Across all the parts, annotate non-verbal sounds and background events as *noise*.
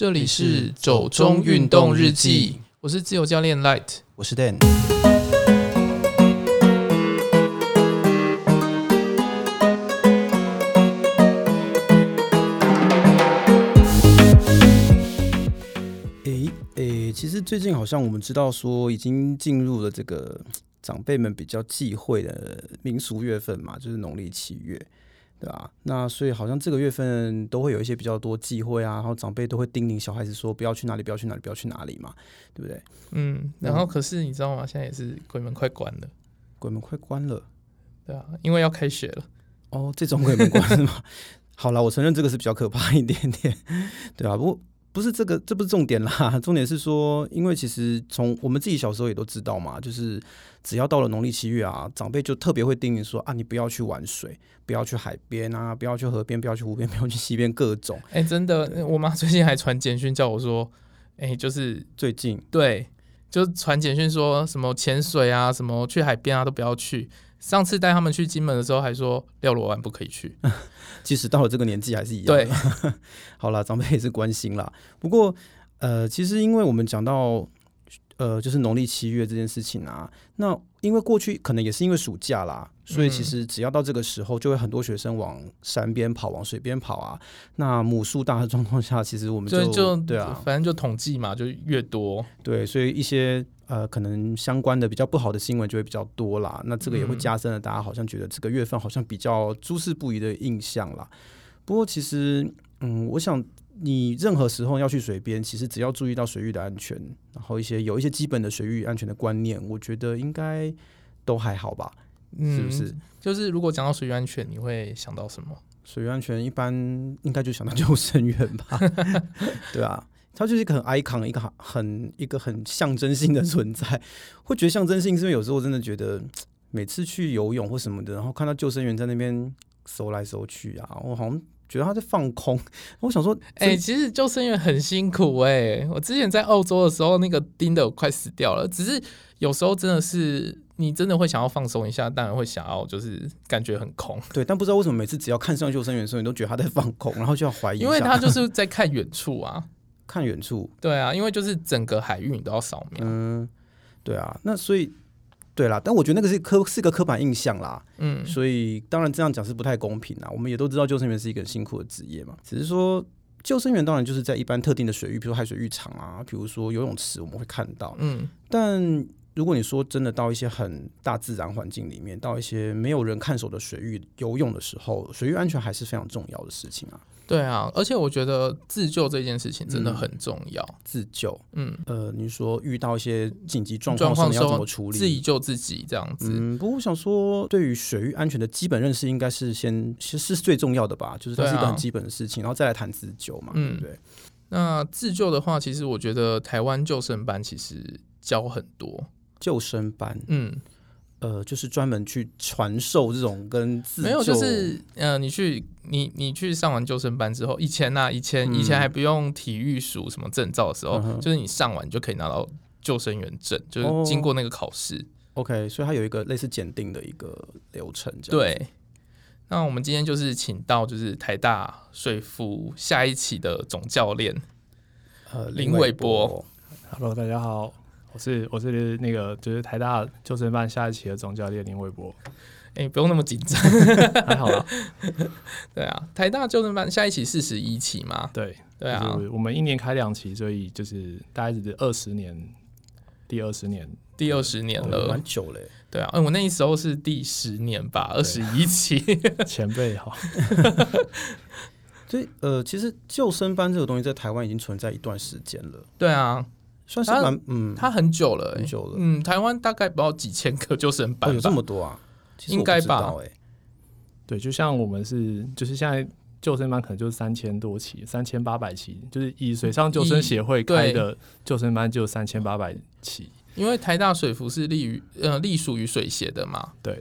这里是走中运动日记，我是自由教练 Light，我是 Dan。诶诶，其实最近好像我们知道说，已经进入了这个长辈们比较忌讳的民俗月份嘛，就是农历七月。对啊，那所以好像这个月份都会有一些比较多忌讳啊，然后长辈都会叮咛小孩子说不要去哪里，不要去哪里，不要去哪里嘛，对不对？嗯，然后可是你知道吗？现在也是鬼门快关了，鬼门快关了，对啊，因为要开学了。哦，这种鬼门关是吗？*laughs* 好了，我承认这个是比较可怕一点点，*laughs* 对啊，不过。不是这个，这不是重点啦。*laughs* 重点是说，因为其实从我们自己小时候也都知道嘛，就是只要到了农历七月啊，长辈就特别会叮咛说啊，你不要去玩水，不要去海边啊，不要去河边，不要去湖边，不要去溪边，各种。哎、欸，真的，我妈最近还传简讯叫我说，哎、欸，就是最近对，就传简讯说什么潜水啊，什么去海边啊，都不要去。上次带他们去金门的时候，还说廖罗湾不可以去。*laughs* 即使到了这个年纪，还是一样。对，*laughs* 好了，长辈也是关心啦。不过，呃，其实因为我们讲到，呃，就是农历七月这件事情啊，那因为过去可能也是因为暑假啦，所以其实只要到这个时候，就会很多学生往山边跑，往水边跑啊。那母数大的状况下，其实我们就对啊，反正就统计嘛，就越多。对，所以一些。呃，可能相关的比较不好的新闻就会比较多啦，那这个也会加深了大家好像觉得这个月份好像比较诸事不宜的印象啦。不过其实，嗯，我想你任何时候要去水边，其实只要注意到水域的安全，然后一些有一些基本的水域安全的观念，我觉得应该都还好吧，嗯，是不是？就是如果讲到水域安全，你会想到什么？水域安全一般应该就想到救生员吧，*laughs* 对啊。它就是一个很 icon，一个很很一个很象征性的存在。会觉得象征性，是因为有时候真的觉得每次去游泳或什么的，然后看到救生员在那边搜来搜去啊，我好像觉得他在放空。*laughs* 我想说，哎、欸，其实救生员很辛苦哎、欸。我之前在澳洲的时候，那个盯的我快死掉了。只是有时候真的是你真的会想要放松一下，当然会想要就是感觉很空。*laughs* 对，但不知道为什么每次只要看上救生员的时候，你都觉得他在放空，然后就要怀疑，因为他就是在看远处啊。*laughs* 看远处，对啊，因为就是整个海域你都要扫描。嗯，对啊，那所以对啦，但我觉得那个是刻是个刻板印象啦。嗯，所以当然这样讲是不太公平啦。我们也都知道救生员是一个很辛苦的职业嘛，只是说救生员当然就是在一般特定的水域，比如海水浴场啊，比如说游泳池，我们会看到。嗯，但如果你说真的到一些很大自然环境里面，到一些没有人看守的水域游泳的时候，水域安全还是非常重要的事情啊。对啊，而且我觉得自救这件事情真的很重要。嗯、自救，嗯，呃，你说遇到一些紧急状况，你要怎么处理？自己救自己这样子。嗯，不过我想说，对于水域安全的基本认识，应该是先其实是最重要的吧？就是它是一个很基本的事情，啊、然后再来谈自救嘛，嗯、对不对？那自救的话，其实我觉得台湾救生班其实教很多救生班，嗯。呃，就是专门去传授这种跟自没有，就是呃，你去你你去上完救生班之后，以前呢、啊，以前以前还不用体育署什么证照的时候，嗯、就是你上完就可以拿到救生员证，就是经过那个考试。哦、OK，所以它有一个类似检定的一个流程。对，那我们今天就是请到就是台大水服下一期的总教练，呃，林伟波。Hello，大家好。我是我是那个就是台大救生班下一期的总教练林伟博，哎、欸，不用那么紧张，*laughs* 还好啦。*laughs* 对啊，台大救生班下一期四十一期嘛，对对啊，我们一年开两期，所以就是大概是二十年，第二十年，第二十年了，蛮久嘞。对啊，哎，我那时候是第十年吧，二十一期，*laughs* 前辈好。所以呃，其实救生班这个东西在台湾已经存在一段时间了。对啊。算是蛮嗯，他很久了，欸，很久了。嗯，台湾大概不到几千个救生班，哦，有这么多啊？应该吧？对，就像我们是，就是现在救生班可能就是三千多起，三千八百起，就是以水上救生协会开的救生班就三千八百起。因为台大水服是立于呃隶属于水协的嘛。对，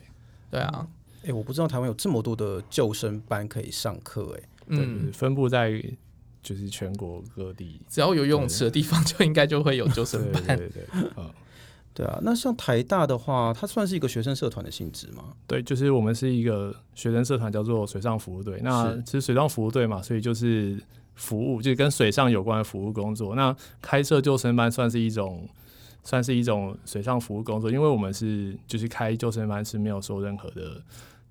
对啊。哎，欸，我不知道台湾有这么多的救生班可以上课，欸，哎，嗯，分布在。就是全国各地，只要有游泳池的地方，就应该就会有救生班。对对对，*laughs* 嗯，对啊。那像台大的话，它算是一个学生社团的性质吗？对，就是我们是一个学生社团，叫做水上服务队。那其实水上服务队嘛，所以就是服务，就是跟水上有关的服务工作。那开设救生班算是一种，算是一种水上服务工作，因为我们是就是开救生班是没有收任何的，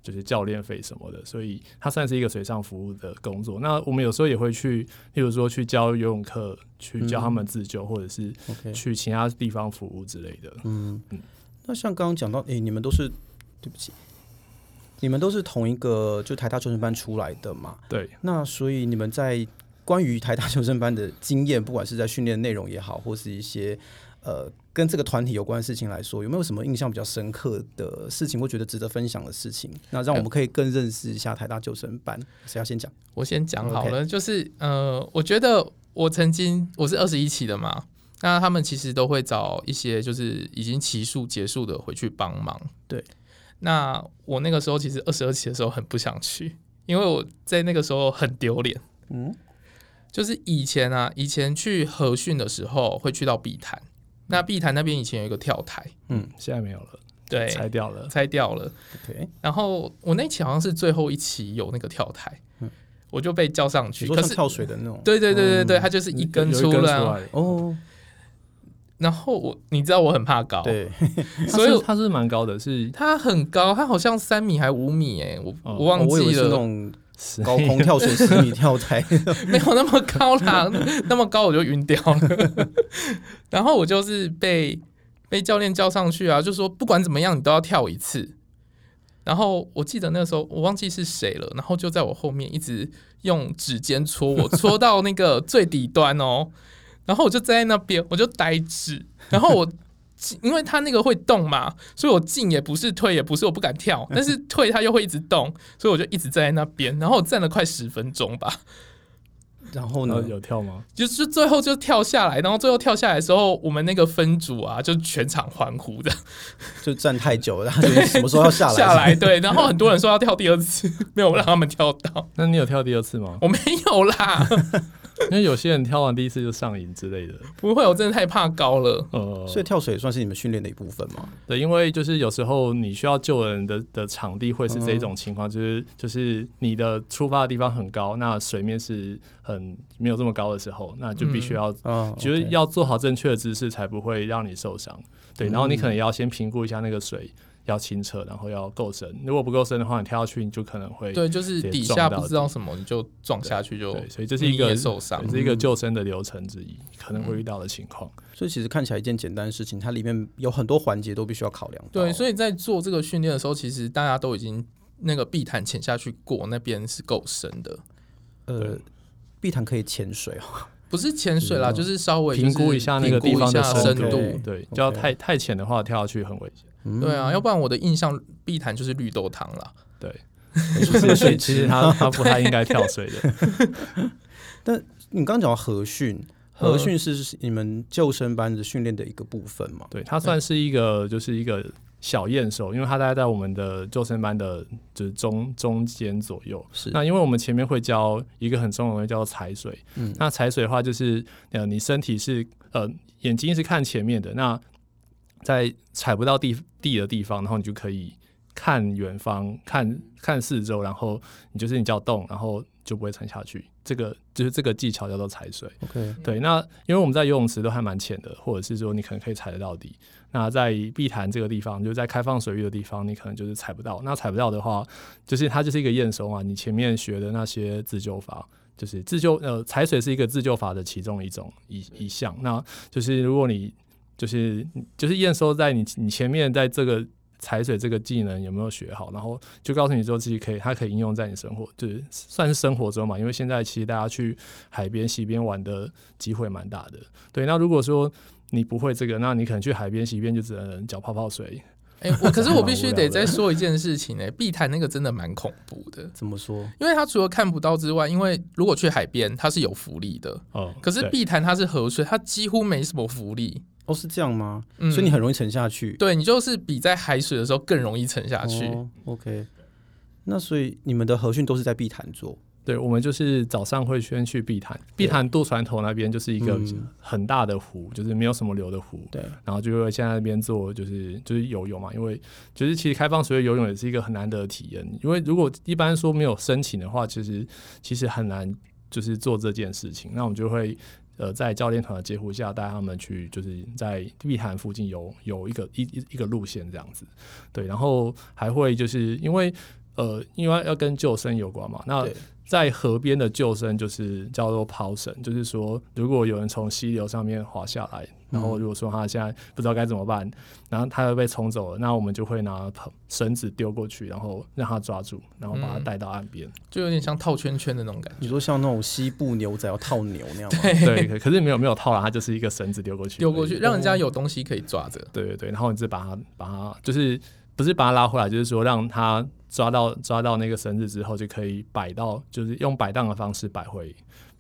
就是教练费什么的，所以它算是一个水上服务的工作。那我们有时候也会去，例如说去教游泳课，去教他们自救，嗯、或者是去其他地方服务之类的。嗯嗯。那像刚刚讲到，诶、欸，你们都是对不起。你们都是同一个就台大救生班出来的嘛？对。那所以你们在关于台大救生班的经验，不管是在训练内容也好，或是一些呃跟这个团体有关的事情来说，有没有什么印象比较深刻的事情，或觉得值得分享的事情？那让我们可以更认识一下台大救生班。谁要先讲？我先讲好了。就是呃，我觉得我曾经我是二十一期的嘛，那他们其实都会找一些就是已经期数结束的回去帮忙。对。那我那个时候其实二十二期的时候很不想去，因为我在那个时候很丢脸。嗯，就是以前啊，以前去合训的时候会去到碧潭，那碧潭那边以前有一个跳台，嗯，现在没有了，对，拆掉了，拆掉了。对。然后我那期好像是最后一期有那个跳台，嗯，我就被叫上去，可是跳水的那种，对对对对对，它就是一根出来。哦。然后我，你知道我很怕高，对，*laughs* 所以它是蛮高的，是，它很高，它好像三米还五米，哎，我我忘记了，那种高空跳水十米跳台，*laughs* 没有那么高啦，那么高我就晕掉了。*laughs* 然后我就是被被教练叫上去啊，就说不管怎么样你都要跳一次。然后我记得那个时候我忘记是谁了，然后就在我后面一直用指尖戳我，戳到那个最底端哦。然后我就在那边，我就呆滞。然后我，因为他那个会动嘛，所以我进也不是，退也不是，我不敢跳。*laughs* 但是退他又会一直动，所以我就一直站在那边。然后我站了快十分钟吧。*laughs* 然后呢？有跳吗？就是最后就跳下来。然后最后跳下来的时候，我们那个分组啊，就全场欢呼的。*laughs* 就站太久了，就什么时候要下来？下来对。然后很多人说要跳第二次，没有让他们跳到。那你有跳第二次吗？我没有啦。*laughs* 因为有些人跳完第一次就上瘾之类的，不会，我真的太怕高了。呃，所以跳水也算是你们训练的一部分吗？对，因为就是有时候你需要救人的的场地会是这种情况，就是就是你的出发的地方很高，那水面是很没有这么高的时候，那就必须要，就是要做好正确的姿势，才不会让你受伤。对，然后你可能也要先评估一下那个水。要清澈，然后要够深。如果不够深的话，你跳下去你就可能会对，就是底下不知道什么，你就撞下去就。对，所以这是一个受伤，是一个救生的流程之一，嗯、可能会遇到的情况。所以其实看起来一件简单的事情，它里面有很多环节都必须要考量。对，所以在做这个训练的时候，其实大家都已经那个碧潭潜下去过，那边是够深的。呃，碧潭可以潜水哦，不是潜水啦，就是稍微评估一下那个地方的深度。对，对，就要太太浅的话，跳下去很危险。对啊，要不然我的印象碧潭就是绿豆汤了。对，所以其实他他不太应该跳水的。*laughs* 但你刚刚讲到合训，合训是你们救生班的训练的一个部分嘛？对，它算是一个就是一个小验收，因为它大概在我们的救生班的就是中中间左右。是，那因为我们前面会教一个很重要的东西叫做踩水。嗯，那踩水的话就是呃，你身体是呃眼睛是看前面的那。在踩不到地地的地方，然后你就可以看远方，看看四周，然后你就是你叫动，然后就不会沉下去。这个就是这个技巧叫做踩水。OK，对。那因为我们在游泳池都还蛮浅的，或者是说你可能可以踩得到底。那在碧潭这个地方，就是在开放水域的地方，你可能就是踩不到。那踩不到的话，就是它就是一个验收啊。你前面学的那些自救法，就是自救呃踩水是一个自救法的其中一种一一项。那就是如果你就是就是验收在你你前面，在这个踩水这个技能有没有学好，然后就告诉你说自己可以，它可以应用在你生活，就是算是生活中嘛。因为现在其实大家去海边、溪边玩的机会蛮大的。对，那如果说你不会这个，那你可能去海边、溪边就只能搅泡泡水。哎、欸，我可是我必须 *laughs* 得再说一件事情哎、欸，碧潭那个真的蛮恐怖的。怎么说？因为它除了看不到之外，因为如果去海边，它是有浮力的。哦。可是碧潭它是河水，它几乎没什么浮力。哦，是这样吗？嗯，所以你很容易沉下去。对，你就是比在海水的时候更容易沉下去。哦，OK，那所以你们的合训都是在碧潭做？对，我们就是早上会先去碧潭，碧潭渡船头那边就是一个很大的湖，就是没有什么流的湖。对，然后就会先在那边做，就是就是游泳嘛，因为就是其实开放水域游泳也是一个很难得的体验，因为如果一般说没有申请的话，其实其实很难。就是做这件事情。那我们就会呃在教练团的接护下带他们去，就是在碧潭附近有有一个一一一个路线这样子。对，然后还会就是因为呃因为要跟救生有关嘛，那。在河边的救生就是叫做抛绳，就是说，如果有人从溪流上面滑下来，然后如果说他现在不知道该怎么办，然后他又被冲走了，那我们就会拿绳子丢过去，然后让他抓住，然后把他带到岸边，就有点像套圈圈的那种感觉。你说像那种西部牛仔要套牛那样吗？对，对，可是没有没有套了，它就是一个绳子丢过去，丢过去，让人家有东西可以抓着。对对对，然后你再把它把它就是。不是把他拉回来，就是说让他抓到抓到那个绳子之后，就可以摆到，就是用摆荡的方式摆回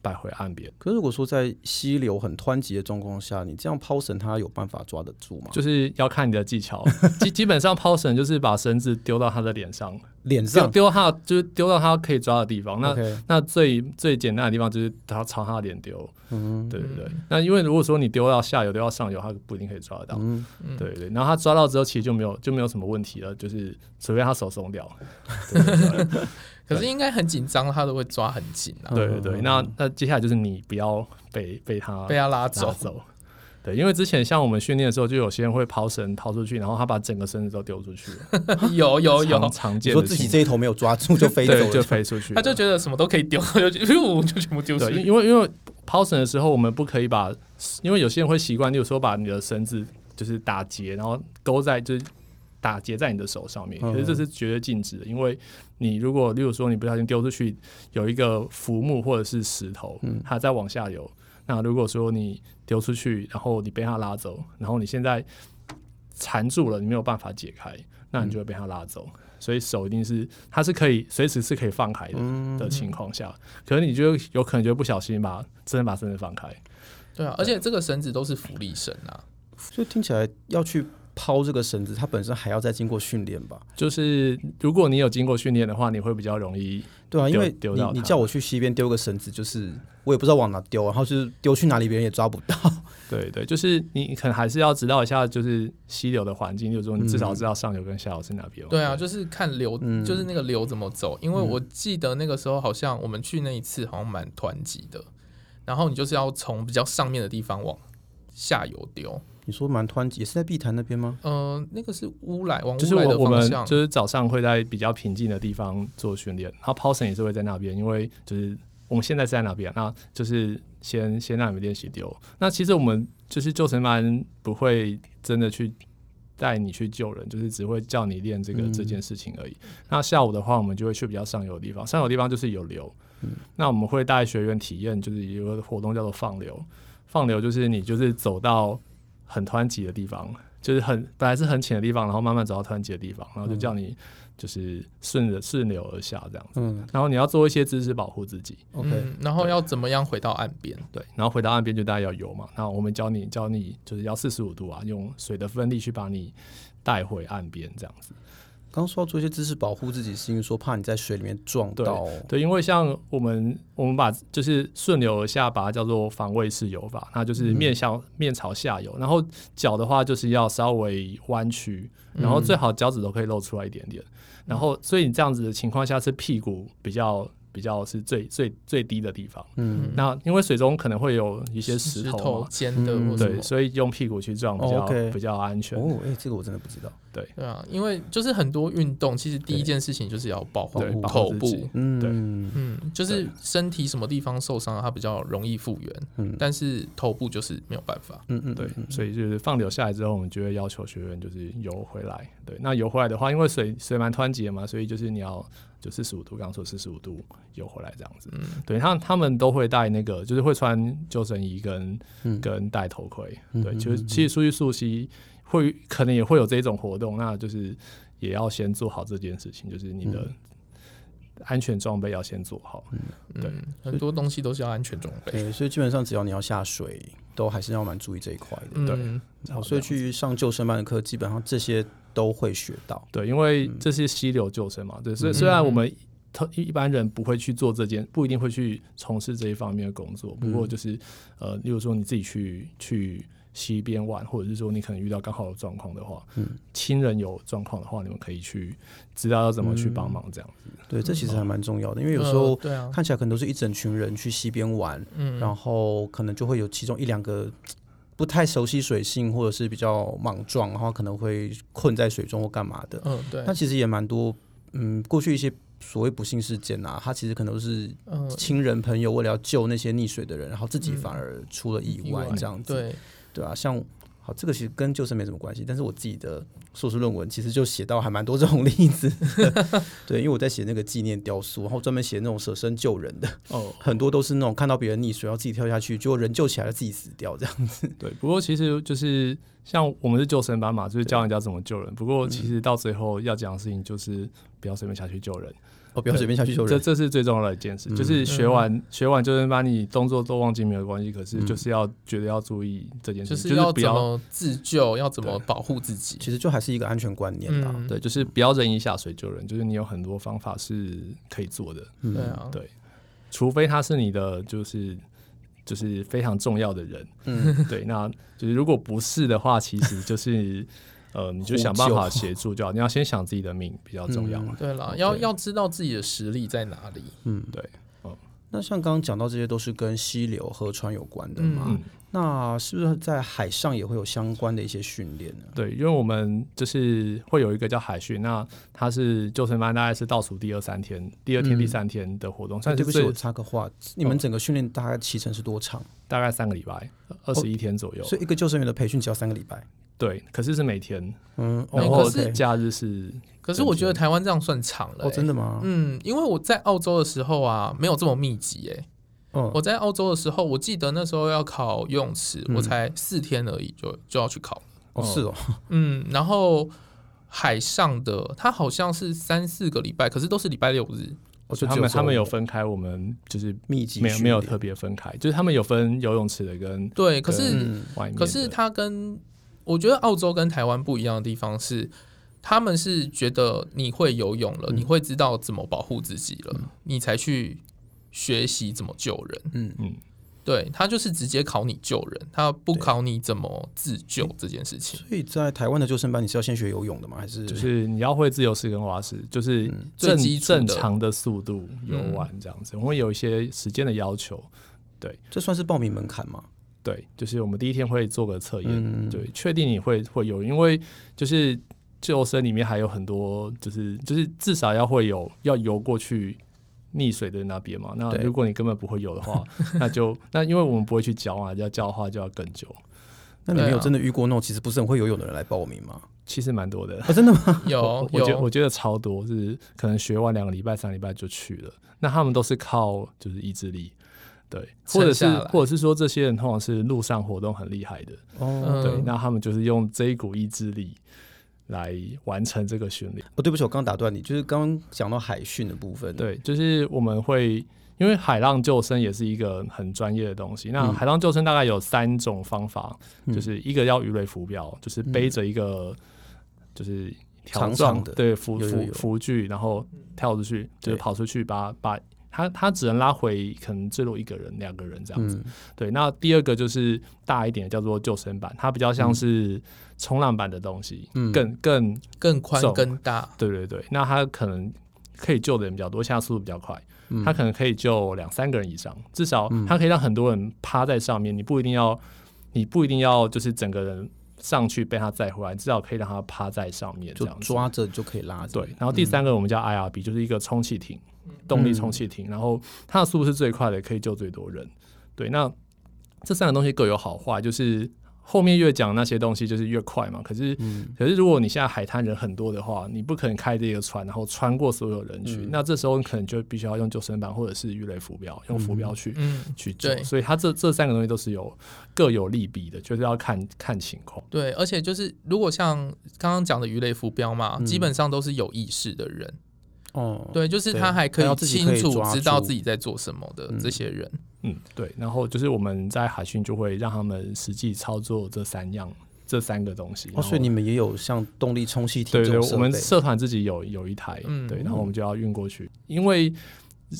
摆回岸边。可是如果说在溪流很湍急的状况下，你这样抛绳，它有办法抓得住吗？就是要看你的技巧。*laughs* 基基本上抛绳就是把绳子丢到他的脸上。脸上丢他，就是丢到他可以抓的地方。那 Okay. 那最最简单的地方就是他朝他的脸丢。嗯，对对对。那因为如果说你丢到下游，丢到上游，他不一定可以抓得到。嗯，对对。然后他抓到之后，其实就没有就没有什么问题了，就是除非他手松掉。*laughs* 对对对可是应该很紧张，他都会抓很紧啊。对对对。那那接下来就是你不要被被他被他拉走。拉走对，因为之前像我们训练的时候，就有些人会抛绳抛出去，然后他把整个身子都丢出去了。有 *laughs* 有有，常见。说自己这一头没有抓住就 *laughs* 飞走，就飞出去。他 *laughs* 就觉得什么都可以丢，就就就全部丢出去。因为因为抛绳的时候，我们不可以把，因为有些人会习惯，例如说把你的绳子就是打结，然后勾在就是打结在你的手上面。可是这是绝对禁止的，因为你如果例如说你不小心丢出去，有一个浮木或者是石头，它在往下游。那如果说你丢出去，然后你被它拉走，然后你现在缠住了，你没有办法解开，那你就会被它拉走。嗯、所以手一定是它是可以随时是可以放开的、嗯、的情况下，可能你就有可能就不小心把真的把绳子放开。对啊，而且这个绳子都是浮力绳啊，所以听起来要去。抛这个绳子，它本身还要再经过训练吧？就是如果你有经过训练的话，你会比较容易。对啊，因为你你叫我去溪边丢个绳子，就是我也不知道往哪丢，然后就是丢去哪里，别人也抓不到。*laughs* 对对，就是你可能还是要知道一下，就是溪流的环境，就是说你至少知道上游跟下游是哪边。对啊，就是看流，就是那个流怎么走。因为我记得那个时候好像我们去那一次好像蛮湍急的，然后你就是要从比较上面的地方往下游丢。你说蛮湍急，也是在碧潭那边吗？嗯、呃，那个是乌来往乌来的方向。就是我们就是早上会在比较平静的地方做训练，然后抛绳也是会在那边，因为就是我们现在是在那边，那就是先先让你们练习丢。那其实我们就是救生班不会真的去带你去救人，就是只会叫你练这个、嗯、这件事情而已。那下午的话，我们就会去比较上游的地方，上游的地方就是有流。嗯、那我们会带学员体验，就是有个活动叫做放流。放流就是你就是走到。很湍急的地方，就是很本来是很浅的地方，然后慢慢走到湍急的地方，然后就叫你就是顺着顺流而下这样子。嗯，然后你要做一些姿势保护自己。OK，然后要怎么样回到岸边？对，然后回到岸边就大家要游嘛。那我们教你教你就是要四十五度啊，用水的分力去把你带回岸边这样子。刚说要做一些姿势保护自己，是因为说怕你在水里面撞到。对，对，因为像我们我们把就是顺流而下，把它叫做防卫式游法，那就是面向、嗯、面朝下游，然后脚的话就是要稍微弯曲，然后最好脚趾都可以露出来一点点，嗯、然后所以你这样子的情况下是屁股比较。比较是最最最低的地方，嗯，那因为水中可能会有一些石头尖的，对，所以用屁股去撞比较比较安全。哦，哎，这个我真的不知道。对，对啊，因为就是很多运动，其实第一件事情就是要保护头部，嗯，对，嗯，就是身体什么地方受伤，它比较容易复原，嗯，但是头部就是没有办法，嗯嗯，对，所以就是放流下来之后，我们就会要求学员就是游回来，对，那游回来的话，因为水水蛮湍急的嘛，所以就是你要。就四十五度，刚刚说四十五度游回来这样子，嗯，对他他们都会带那个，就是会穿救生衣跟、嗯、跟戴头盔，嗯、对，就是其实出去溯溪会可能也会有这种活动，那就是也要先做好这件事情，就是你的安全装备要先做好，嗯，对，很多东西都是要安全装备，对，所以基本上只要你要下水，都还是要蛮注意这一块的，嗯、对，好，所以去上救生班的课，基本上这些。都会学到，对，因为这是溪流救生嘛，对，所以虽然我们特一般人不会去做这件，不一定会去从事这一方面的工作，不过就是呃，例如说你自己去去溪边玩，或者是说你可能遇到刚好有状况的话，嗯，亲人有状况的话，你们可以去知道要怎么去帮忙这样子。嗯、对，这其实还蛮重要的，因为有时候、呃、对啊，看起来可能都是一整群人去溪边玩，嗯，然后可能就会有其中一两个不太熟悉水性，或者是比较莽撞，然后可能会困在水中或干嘛的。嗯，对。那其实也蛮多，嗯，过去一些。所谓不幸事件啊，他其实可能都是亲人朋友为了要救那些溺水的人，然后自己反而出了意外这样子，对对啊，像好这个其实跟救生没什么关系，但是我自己的硕士论文其实就写到还蛮多这种例子，*laughs* 对，因为我在写那个纪念雕塑，然后专门写那种舍身救人的，哦，很多都是那种看到别人溺水，然后自己跳下去，结果人救起来了，自己死掉这样子。对，不过其实就是像我们是救生班嘛，就是教人家怎么救人。不过其实到最后要讲的事情就是不要随便下去救人。哦，不要随便下去救人，这这是最重要的一件事。嗯、就是学完、嗯、学完，就是把你动作都忘记没有关系，可是就是要觉得要注意这件事，就是要怎么自救，要怎么保护自己。其实就还是一个安全观念啦。嗯、对，就是不要任意下水救人，就是你有很多方法是可以做的。嗯、对啊，对，除非他是你的，就是就是非常重要的人。嗯，对，那就是如果不是的话，其实就是。呃，你就想办法协助就好。你要先想自己的命比较重要对了，要要知道自己的实力在哪里。嗯，对。嗯，那像刚刚讲到这些都是跟溪流、河川有关的嘛？嗯、那是不是在海上也会有相关的一些训练呢？对，因为我们就是会有一个叫海训，那它是救生班，大概是倒数第二三天、第二天、第三天的活动。嗯、对不起，我插个话，你们整个训练大概期程是多长？大概三个礼拜，二十一天左右。哦、所以一个救生员的培训只要三个礼拜。对，可是是每天，嗯，然后假日是，可是我觉得台湾这样算长了，欸，哦，真的吗？嗯，因为我在澳洲的时候啊，没有这么密集，哎，嗯，我在澳洲的时候，我记得那时候要考游泳池，嗯，我才四天而已，就就要去考，哦，是哦，嗯，然后海上的，他好像是三四个礼拜，可是都是礼拜六日，我觉得他们他们有分开，我们就是密集，没有没有特别分开，就是他们有分游泳池的跟对，可是可是他跟我觉得澳洲跟台湾不一样的地方是，他们是觉得你会游泳了，嗯、你会知道怎么保护自己了，嗯、你才去学习怎么救人。嗯嗯，对，他就是直接考你救人，他不考你怎么自救这件事情。所以在台湾的救生班，你是要先学游泳的吗？还是就是你要会自由式跟蛙式，就是正正常的速度游玩这样子。我们有一些时间的要求，对，这算是报名门槛吗？对，就是我们第一天会做个测验，嗯、对，确定你会会有，因为就是救生里面还有很多，就是就是至少要会有，要游过去溺水的那边嘛。那如果你根本不会游的话，*laughs* 那就那因为我们不会去教啊，要教的话就要更久。那你没有真的遇过那种其实不是很会游泳的人来报名吗？其实蛮多的，哦、真的吗？*laughs* 有，我觉我觉得超多，就是可能学完两个礼拜、三个礼拜就去了。那他们都是靠就是意志力。对，或者是或者是说，这些人通常是路上活动很厉害的哦。对，那他们就是用这一股意志力来完成这个训练。哦，对不起，我刚打断你，就是刚刚讲到海训的部分。对，就是我们会因为海浪救生也是一个很专业的东西。那海浪救生大概有三种方法，嗯、就是一个叫鱼雷浮标，就是背着一个就是条状的对浮浮浮具，然后跳出去，就是跑出去把把。他他只能拉回可能最多一个人、两个人这样子。嗯、对，那第二个就是大一点，叫做救生板，它比较像是冲浪板的东西，嗯、更更更宽更大。对对对，那它可能可以救的人比较多，下速度比较快，嗯、它可能可以救两三个人以上，至少它可以让很多人趴在上面。你不一定要，你不一定要就是整个人上去被他载回来，至少可以让他趴在上面，这样抓着就可以拉着。对，然后第三个我们叫 IRB，就是一个充气艇。动力充气艇，然后它的速度是最快的，可以救最多人。对，那这三个东西各有好坏，就是后面越讲那些东西就是越快嘛。可是，嗯、可是如果你现在海滩人很多的话，你不可能开这个船，然后穿过所有人群。嗯、那这时候你可能就必须要用救生板或者是鱼雷浮标，用浮标去、嗯、去救。所以它这这三个东西都是有各有利弊的，就是要看看情况。对，而且就是如果像刚刚讲的鱼雷浮标嘛，嗯、基本上都是有意识的人。哦，对，就是他还可以清楚知道自己在做什么的这些人，嗯，对。然后就是我们在海训就会让他们实际操作这三样、这三个东西。哦，所以你们也有像动力充气艇？对对，我们社团自己有有一台，嗯，对，然后我们就要运过去，因为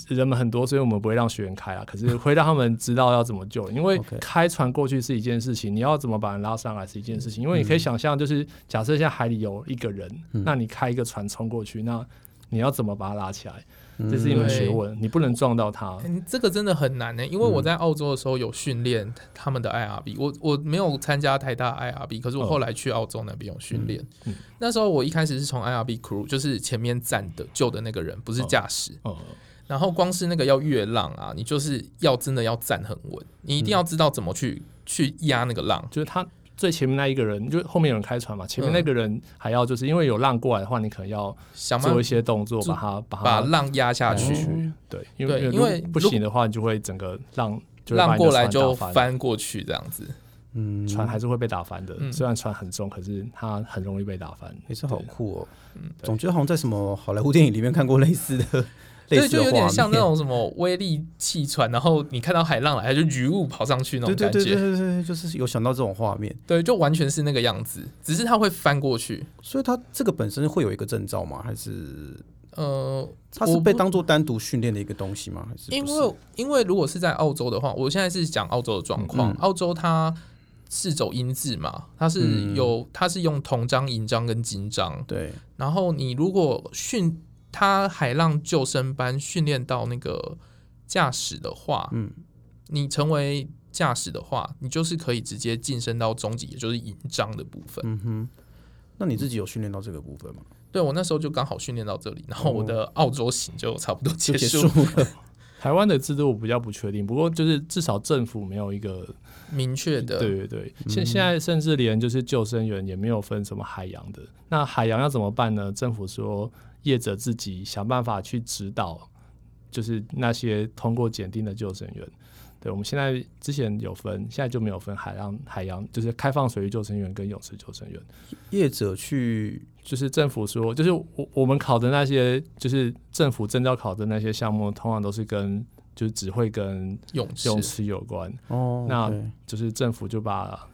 人们很多，所以我们不会让学员开啊。可是会让他们知道要怎么救，因为开船过去是一件事情，你要怎么把人拉上来是一件事情。因为你可以想象，就是假设现在海里有一个人，那你开一个船冲过去，那你要怎么把它拉起来？这是一门学问，你不能撞到它。欸、这个真的很难呢、欸，因为我在澳洲的时候有训练他们的 IRB，我我没有参加台大 IRB，可是我后来去澳洲那边有训练。嗯嗯、那时候我一开始是从 IRB crew，就是前面站的救的那个人，不是驾驶。哦哦、然后光是那个要越浪啊，你就是要真的要站很稳，你一定要知道怎么去、嗯、去压那个浪，就是他。最前面那一个人，就后面有人开船嘛，前面那个人还要就是因为有浪过来的话，你可能要做一些动作，把它把它把浪压下去。对，因为因为不行的话，你就会整个浪浪过来就翻过去这样子。嗯，船还是会被打翻的。虽然船很重，可是它很容易被打翻。也是好酷哦。嗯，总觉得好像在什么好莱坞电影里面看过类似的。对，就有点像那种什么威力气船，然后你看到海浪来，它就雨雾跑上去那种感觉。对对对对对，就是有想到这种画面。对，就完全是那个样子，只是它会翻过去。所以它这个本身会有一个证照吗？还是呃，它是被当做单独训练的一个东西吗？还是？因为因为如果是在澳洲的话，我现在是讲澳洲的状况。嗯、澳洲它是走音质嘛，它是有它是用铜章、银章跟金章。对，然后你如果训。他海浪救生班训练到那个驾驶的话，嗯，你成为驾驶的话，你就是可以直接晋升到中级，也就是银章的部分。嗯哼，那你自己有训练到这个部分吗？对，我那时候就刚好训练到这里，然后我的澳洲行就差不多结束了。结束了。台湾的制度我比较不确定，不过就是至少政府没有一个明确的。对对对，现现在甚至连就是救生员也没有分什么海洋的。那海洋要怎么办呢？政府说。业者自己想办法去指导，就是那些通过检定的救生员。对，我们现在之前有分，现在就没有分海洋海洋，就是开放水域救生员跟泳池救生员。业者去，就是政府说，就是我我们考的那些，就是政府证照考的那些项目，通常都是跟就是只会跟泳泳池有关。哦，那就是政府就把。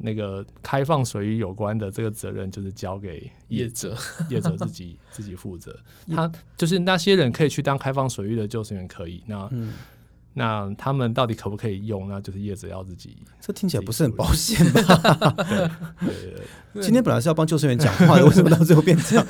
那个开放水域有关的这个责任，就是交给业者，业者 *laughs* 自己自己负责。他就是那些人可以去当开放水域的救生员，可以。那、嗯、那他们到底可不可以用？那就是业者要自己。这听起来不是很保险吧？对对对。今天本来是要帮救生员讲话的，为什么到最后变这样？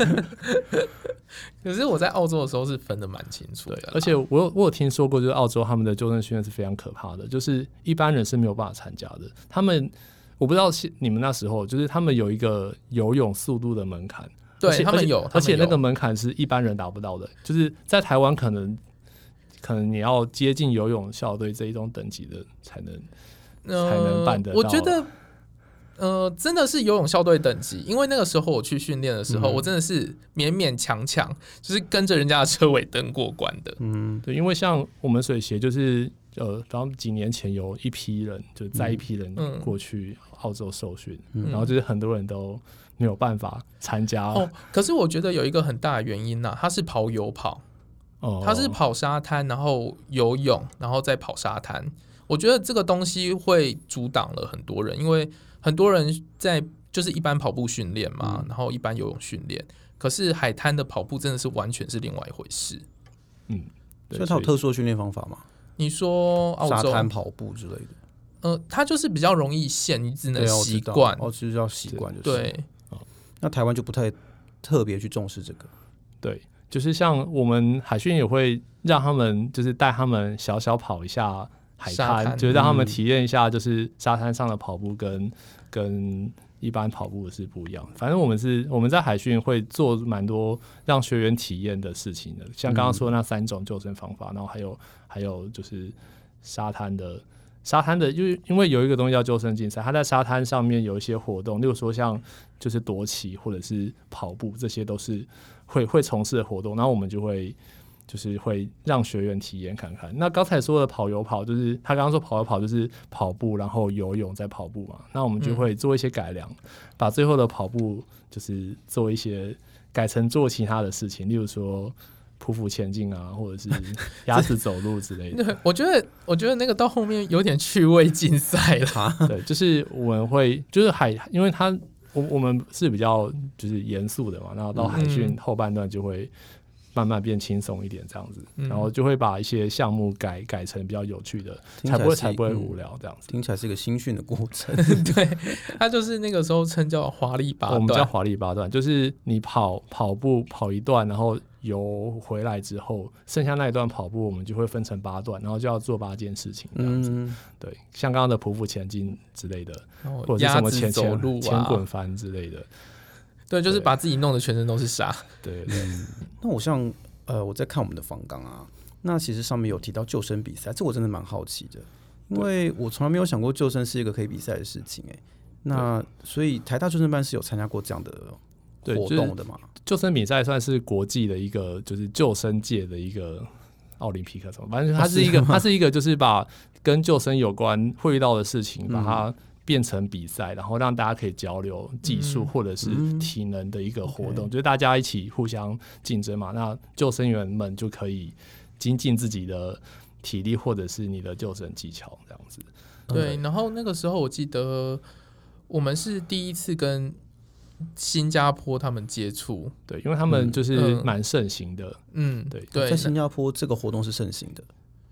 可是我在澳洲的时候是分的蛮清楚的，而且我有我有听说过，就是澳洲他们的救生训练是非常可怕的，就是一般人是没有办法参加的。他们。我不知道你们那时候就是他们有一个游泳速度的门槛，对他们有，而且那个门槛是一般人达不到的。就是在台湾，可能可能你要接近游泳校队这一种等级的才能、呃、才能办得到。我觉得，呃，真的是游泳校队等级，因为那个时候我去训练的时候，嗯、我真的是勉勉强强，就是跟着人家的车尾灯过关的。嗯，对，因为像我们水协就是呃，然后几年前有一批人就载一批人过去。嗯澳洲受训，然后就是很多人都没有办法参加哦。可是我觉得有一个很大的原因呐、啊，他是跑游跑，哦，他是跑沙滩，然后游泳，然后再跑沙滩。我觉得这个东西会阻挡了很多人，因为很多人在就是一般跑步训练嘛，嗯、然后一般游泳训练，可是海滩的跑步真的是完全是另外一回事。嗯，所以它有特殊的训练方法吗？你说澳洲沙滩跑步之类的？呃，它就是比较容易陷，你只能习惯。哦，其实要习惯就是。对，哦，那台湾就不太特别去重视这个。对，就是像我们海训也会让他们，就是带他们小小跑一下海滩，滩就是让他们体验一下，就是沙滩上的跑步跟、嗯、跟一般跑步是不一样。反正我们是我们在海训会做蛮多让学员体验的事情的，像刚刚说的那三种救生方法，嗯、然后还有还有就是沙滩的。沙滩的，因为因为有一个东西叫救生竞赛，它在沙滩上面有一些活动，例如说像就是夺旗或者是跑步，这些都是会会从事的活动。然后我们就会就是会让学员体验看看。那刚才说的跑游跑，就是他刚刚说跑游跑就是跑步，然后游泳再跑步嘛。那我们就会做一些改良，把最后的跑步就是做一些改成做其他的事情，例如说。匍匐前进啊，或者是 *laughs* 鸭子走路之类的。对，我觉得，我觉得那个到后面有点趣味竞赛了。*laughs* 对，就是我们会，就是海，因为它我我们是比较就是严肃的嘛，然后到海训后半段就会慢慢变轻松一点这样子，然后就会把一些项目改改成比较有趣的，才不会才不会无聊这样子。听起来是一个新训的过程，*laughs* 对，它就是那个时候称叫华丽八段，我们叫华丽八段，就是你跑跑步跑一段，然后游回来之后，剩下那一段跑步我们就会分成八段，然后就要做八件事情这样子。嗯、对，像刚刚的匍匐前进之类的，或者是什么前前前滚翻之类的。对，就是把自己弄得全身都是沙。对，对，对。那我像呃，我在看我们的方刚啊，那其实上面有提到救生比赛，这我真的蛮好奇的，因为我从来没有想过救生是一个可以比赛的事情哎。那所以台大救生班是有参加过这样的活动的嘛？救生比赛算是国际的一个，就是救生界的一个奥林匹克什么，反正它是一个，*laughs* 它是一个，就是把跟救生有关会遇到的事情，把它。变成比赛，然后让大家可以交流技术或者是体能的一个活动，嗯嗯就是大家一起互相竞争嘛。那救生员们就可以精进自己的体力或者是你的救生技巧这样子。对，然后那个时候我记得我们是第一次跟新加坡他们接触，对，因为他们就是蛮盛行的。嗯，对对，在新加坡这个活动是盛行的。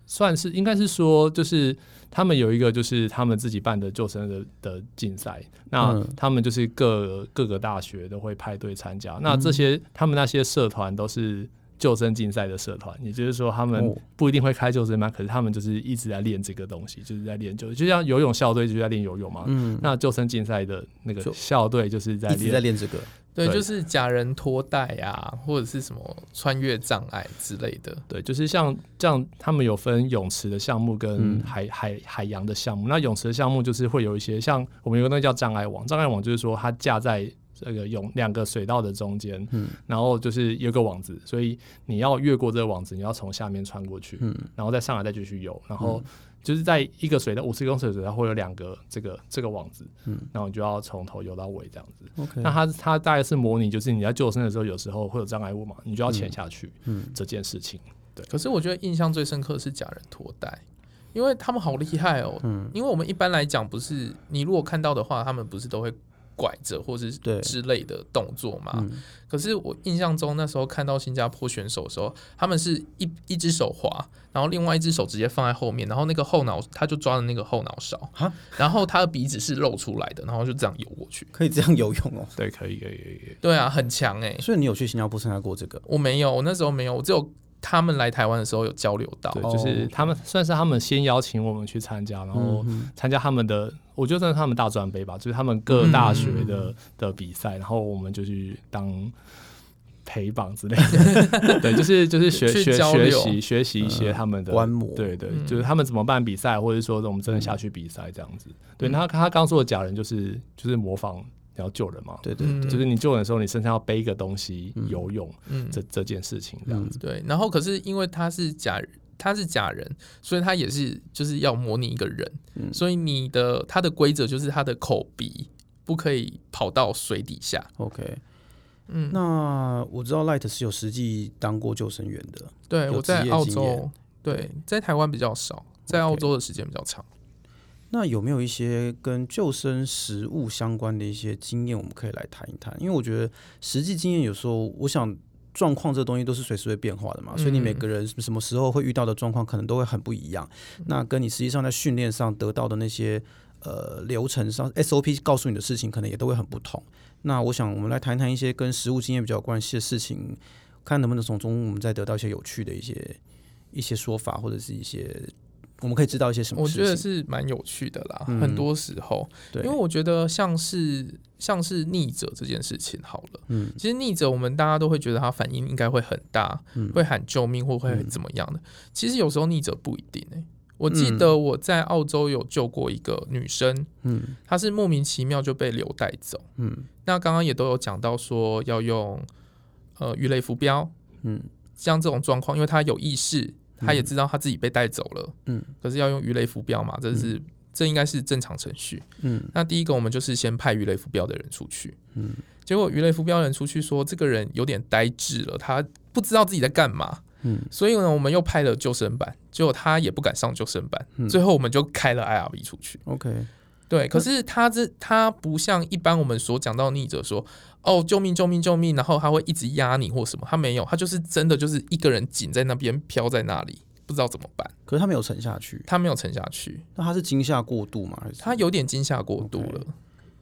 算是应该是说，就是他们有一个就是他们自己办的救生的的竞赛，那他们就是各各个大学都会派队参加，那这些他们那些社团都是救生竞赛的社团，也就是说他们不一定会开救生班，可是他们就是一直在练这个东西，就是在练救，就像游泳校队就在练游泳嘛，嗯，那救生竞赛的那个校队就是在练在练这个。对，就是假人拖带啊，或者是什么穿越障碍之类的。对，就是像这样，他们有分泳池的项目跟海、嗯、海海洋的项目。那泳池的项目就是会有一些，像我们有个那个叫障碍网，障碍网就是说它架在这个泳两个水道的中间，嗯，然后就是有个网子，所以你要越过这个网子，你要从下面穿过去，嗯，然后再上来再继续游，然后。嗯就是在一个水道五十公尺的水道会有两个这个这个网子，嗯，然后你就要从头游到尾这样子。OK，那它它大概是模拟，就是你在救生的时候，有时候会有障碍物嘛，你就要潜下去，嗯，这件事情。对。可是我觉得印象最深刻的是假人拖带，因为他们好厉害哦，嗯，因为我们一般来讲不是，你如果看到的话，他们不是都会。拐着或是之类的动作嘛，嗯、可是我印象中那时候看到新加坡选手的时候，他们是一一只手滑，然后另外一只手直接放在后面，然后那个后脑他就抓着那个后脑勺，哈然后他的鼻子是露出来的，然后就这样游过去，可以这样游泳哦？对，可以，可以，可以，对啊，很强哎、欸！所以你有去新加坡参加过这个？我没有，我那时候没有，我只有。他们来台湾的时候有交流到，对，就是他们算是他们先邀请我们去参加，然后参加他们的，我觉得算是他们大专杯吧，就是他们各大学的的比赛，然后我们就去当陪榜之类的，*laughs* 对，就是就是学学学习学习一些他们的观摩，对对，就是他们怎么办比赛，或者说我们真的下去比赛这样子。对，那他他刚说的假人就是就是模仿。你要救人嘛？对对，对，就是你救人的时候，你身上要背一个东西游泳，嗯，这这件事情这样子。对，然后可是因为他是假人，他是假人，所以他也是就是要模拟一个人，所以你的他的规则就是他的口鼻不可以跑到水底下。OK，嗯，那我知道 Light 是有实际当过救生员的，对，我在澳洲，对，在台湾比较少，在澳洲的时间比较长。那有没有一些跟救生实物相关的一些经验，我们可以来谈一谈？因为我觉得实际经验有时候，我想状况这东西都是随时会变化的嘛，嗯、所以你每个人什么时候会遇到的状况，可能都会很不一样。嗯、那跟你实际上在训练上得到的那些呃流程上 SOP 告诉你的事情，可能也都会很不同。那我想我们来谈谈一些跟实物经验比较有关系的事情，看能不能从中我们再得到一些有趣的一些一些说法，或者是一些。我们可以知道一些什么？我觉得是蛮有趣的啦，嗯、很多时候，对，因为我觉得像是像是逆者这件事情，好了，嗯，其实逆者我们大家都会觉得他反应应该会很大，嗯、会喊救命或会怎么样的。嗯、其实有时候逆者不一定诶、欸。我记得我在澳洲有救过一个女生，嗯，她是莫名其妙就被流带走，嗯，那刚刚也都有讲到说要用呃鱼雷浮标，嗯，像这种状况，因为她有意识。他也知道他自己被带走了，嗯，可是要用鱼雷浮标嘛，这是、嗯、这应该是正常程序，嗯，那第一个我们就是先派鱼雷浮标的人出去，嗯，结果鱼雷浮标人出去说这个人有点呆滞了，他不知道自己在干嘛，嗯，所以呢我们又派了救生板，结果他也不敢上救生板，嗯、最后我们就开了 IRV 出去，OK，对，可是他这他不像一般我们所讲到逆者说，哦，救命救命救命，然后他会一直压你或什么，他没有，他就是真的就是一个人紧在那边飘在那里，不知道怎么办。可是他没有沉下去，他没有沉下去，那他是惊吓过度吗？还是他有点惊吓过度了？Okay.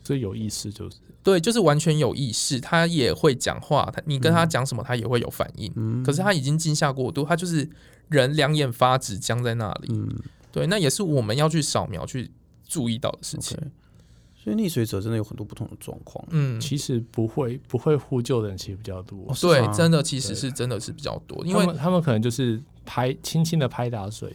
所以有意识就是对，就是完全有意识，他也会讲话，他你跟他讲什么，他也会有反应。嗯，可是他已经惊吓过度，他就是人两眼发直僵在那里。嗯，对，那也是我们要去扫描去注意到的事情。Okay. 所以溺水者真的有很多不同的状况。嗯，其实不会不会呼救的人其实比较多。哦、对，真的其实是真的是比较多，因为他们，可能就是拍轻轻的拍打水，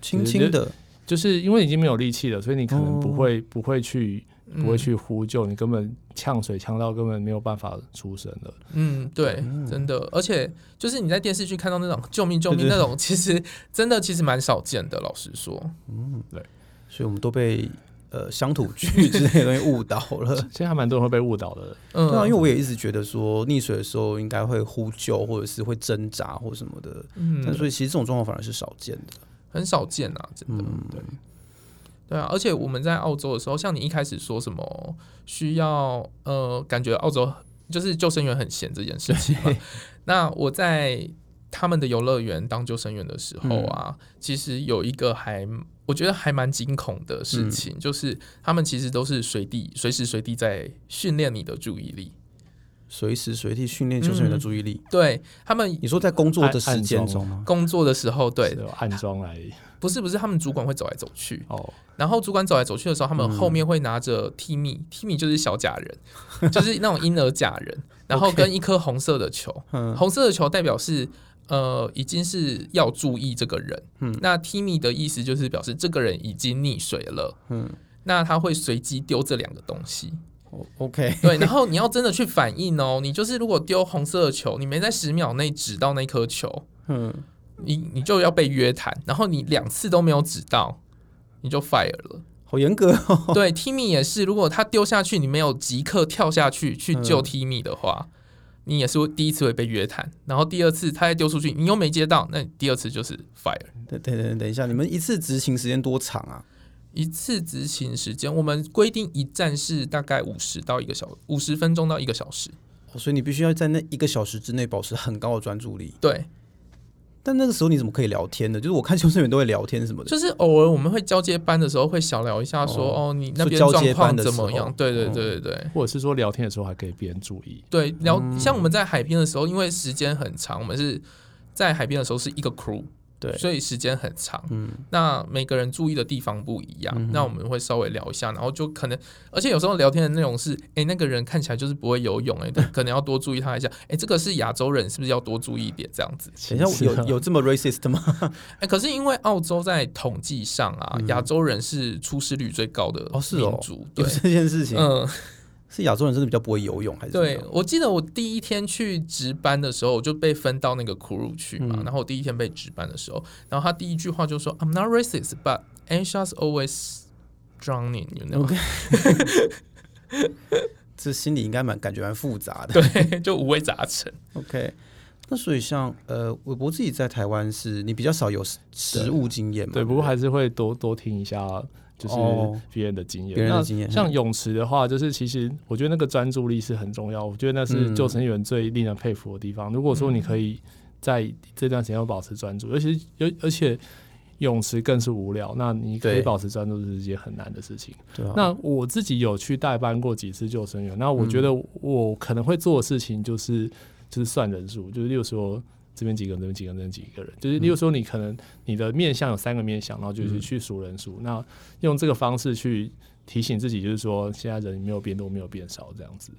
轻轻的，就是因为已经没有力气了，所以你可能不会、哦、不会去。不会去呼救，你根本呛水呛到根本没有办法出声了。嗯，对，真的，而且就是你在电视剧看到那种救命救命那种，其实真的其实蛮少见的。老实说，嗯，对，所以我们都被呃乡土剧之类的东西误导了。*laughs* 现在还蛮多人会被误导的。嗯，对啊，因为我也一直觉得说溺水的时候应该会呼救，或者是会挣扎或什么的。嗯，但所以其实这种状况反而是少见的，很少见啊，真的。嗯，对。对啊，而且我们在澳洲的时候，像你一开始说什么需要呃，感觉澳洲就是救生员很闲这件事情。那我在他们的游乐园当救生员的时候啊，嗯、其实有一个还我觉得还蛮惊恐的事情，嗯、就是他们其实都是随地随时随地在训练你的注意力，随时随地训练救生员的注意力。嗯、对他们，你说在工作的时间中吗？工作的时候，对，暗装来。*laughs* 不是不是，他们主管会走来走去哦，然后主管走来走去的时候，他们后面会拿着 Timmy，Timmy 就是小假人，就是那种婴儿假人，然后 *laughs* 跟一颗红色的球，红色的球代表是呃已经是要注意这个人，嗯。那 Timmy 的意思就是表示这个人已经溺水了，嗯。那他会随机丢这两个东西，OK，*laughs* 对，然后你要真的去反应哦，你就是如果丢红色的球，你没在十秒内指到那颗球，嗯。你你就要被约谈，然后你两次都没有指到，你就 fire 了，好严格哦。对，Timmy 也是，如果他丢下去，你没有即刻跳下去去救 Timmy 的话，嗯、你也是会第一次会被约谈，然后第二次他再丢出去，你又没接到，那第二次就是 fire。等等等，等一下，你们一次执行时间多长啊？一次执行时间，我们规定一站是大概五十到一个小时，五十分钟到一个小时。哦，所以你必须要在那一个小时之内保持很高的专注力。对。但那个时候你怎么可以聊天呢？就是我看修生员都会聊天什么的，就是偶尔我们会交接班的时候会小聊一下说，说哦，哦你那边状况怎么样？对对对对对，或者是说聊天的时候还可以别人注意。对，聊像我们在海边的时候，因为时间很长，我们是在海边的时候是一个 crew。对，所以时间很长。嗯，那每个人注意的地方不一样，嗯、那我们会稍微聊一下，然后就可能，而且有时候聊天的内容是，哎、欸，那个人看起来就是不会游泳、欸，哎，*laughs* 可能要多注意他一下。哎、欸，这个是亚洲人，是不是要多注意一点？这样子。等一下，有有这么 racist 吗？哎、欸，可是因为澳洲在统计上啊，亚、嗯、洲人是出事率最高的民族。哦，是哦，对有这件事情。嗯。是亚洲人真的比较不会游泳，还是？对，我记得我第一天去值班的时候，我就被分到那个 crew 去嘛。嗯、然后我第一天被值班的时候，然后他第一句话就说：“I'm not racist, but Asia's always drowning, you know。*laughs* 这心里应该蛮感觉蛮复杂的，对，就五味杂陈。OK，那所以像呃，韦伯自己在台湾是你比较少有实物经验嘛？对，不过还是会多多听一下。就是别人的经验，别人的经验。像泳池的话，就是其实我觉得那个专注力是很重要。我觉得那是救生员最令人佩服的地方。如果说你可以在这段时间保持专注，而且而而且泳池更是无聊，那你可以保持专注是一件很难的事情。对。那我自己有去代班过几次救生员，那我觉得我可能会做的事情就是就是算人数，就是例如说。这边几个人，这边几个人，这边几个人，就是例如说，你可能你的面向有三个面向，然后就是去数人数，嗯、那用这个方式去提醒自己，就是说现在人没有变多，没有变少这样子。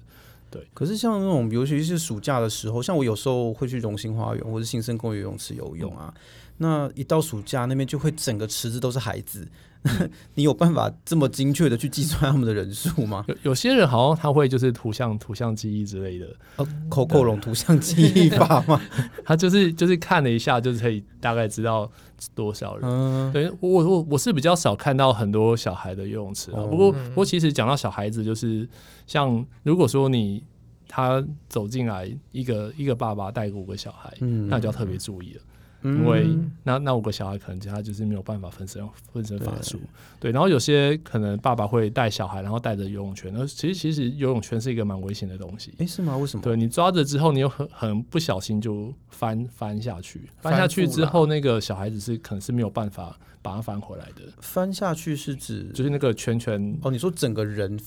对。可是像那种，尤其是暑假的时候，像我有时候会去荣兴花园或者新生公园游泳池游泳啊，嗯、那一到暑假那边就会整个池子都是孩子。*laughs* 你有办法这么精确的去计算他们的人数吗？有有些人好像他会就是图像图像记忆之类的，哦，口口龙图像记忆法吗？*laughs* 他就是就是看了一下，就是可以大概知道多少人。嗯，对我我我是比较少看到很多小孩的游泳池，哦、不过不过其实讲到小孩子，就是像如果说你他走进来一个一个爸爸带五个小孩，嗯，那就要特别注意了。因为那那五个小孩可能他就是没有办法分身分身乏术。对，然后有些可能爸爸会带小孩，然后带着游泳圈。那其实其实游泳圈是一个蛮危险的东西。哎，是吗？为什么？对，你抓着之后，你又很很不小心就翻翻下去，翻下去之后，那个小孩子是可能是没有办法。把它翻回来的，翻下去是指就是那个圈圈哦。你说整个人